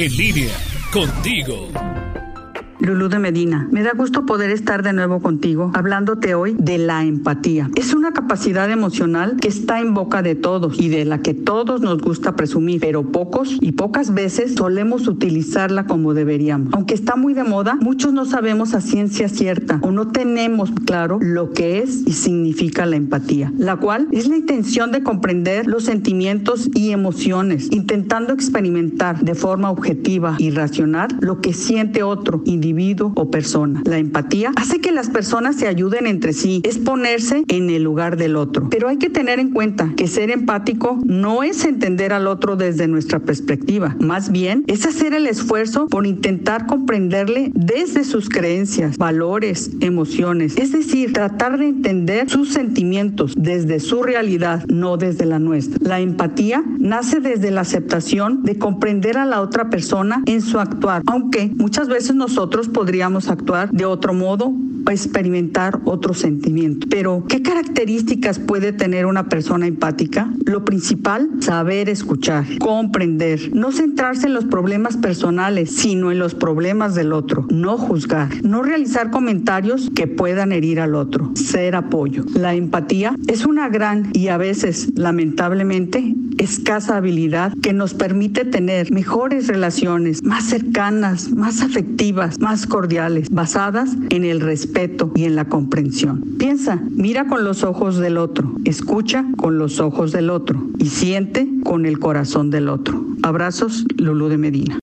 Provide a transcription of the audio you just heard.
En línea, contigo. Lulú de Medina. Me da gusto poder estar de nuevo contigo, hablándote hoy de la empatía. Es una capacidad emocional que está en boca de todos y de la que todos nos gusta presumir, pero pocos y pocas veces solemos utilizarla como deberíamos. Aunque está muy de moda, muchos no sabemos a ciencia cierta o no tenemos claro lo que es y significa la empatía, la cual es la intención de comprender los sentimientos y emociones, intentando experimentar de forma objetiva y racional lo que siente otro individuo individuo o persona. La empatía hace que las personas se ayuden entre sí, es ponerse en el lugar del otro. Pero hay que tener en cuenta que ser empático no es entender al otro desde nuestra perspectiva, más bien es hacer el esfuerzo por intentar comprenderle desde sus creencias, valores, emociones, es decir, tratar de entender sus sentimientos desde su realidad, no desde la nuestra. La empatía nace desde la aceptación de comprender a la otra persona en su actuar, aunque muchas veces nosotros podríamos actuar de otro modo experimentar otro sentimiento. Pero, ¿qué características puede tener una persona empática? Lo principal, saber escuchar, comprender, no centrarse en los problemas personales, sino en los problemas del otro, no juzgar, no realizar comentarios que puedan herir al otro, ser apoyo. La empatía es una gran y a veces, lamentablemente, escasa habilidad que nos permite tener mejores relaciones, más cercanas, más afectivas, más cordiales, basadas en el respeto y en la comprensión. Piensa, mira con los ojos del otro, escucha con los ojos del otro y siente con el corazón del otro. Abrazos, Lulú de Medina.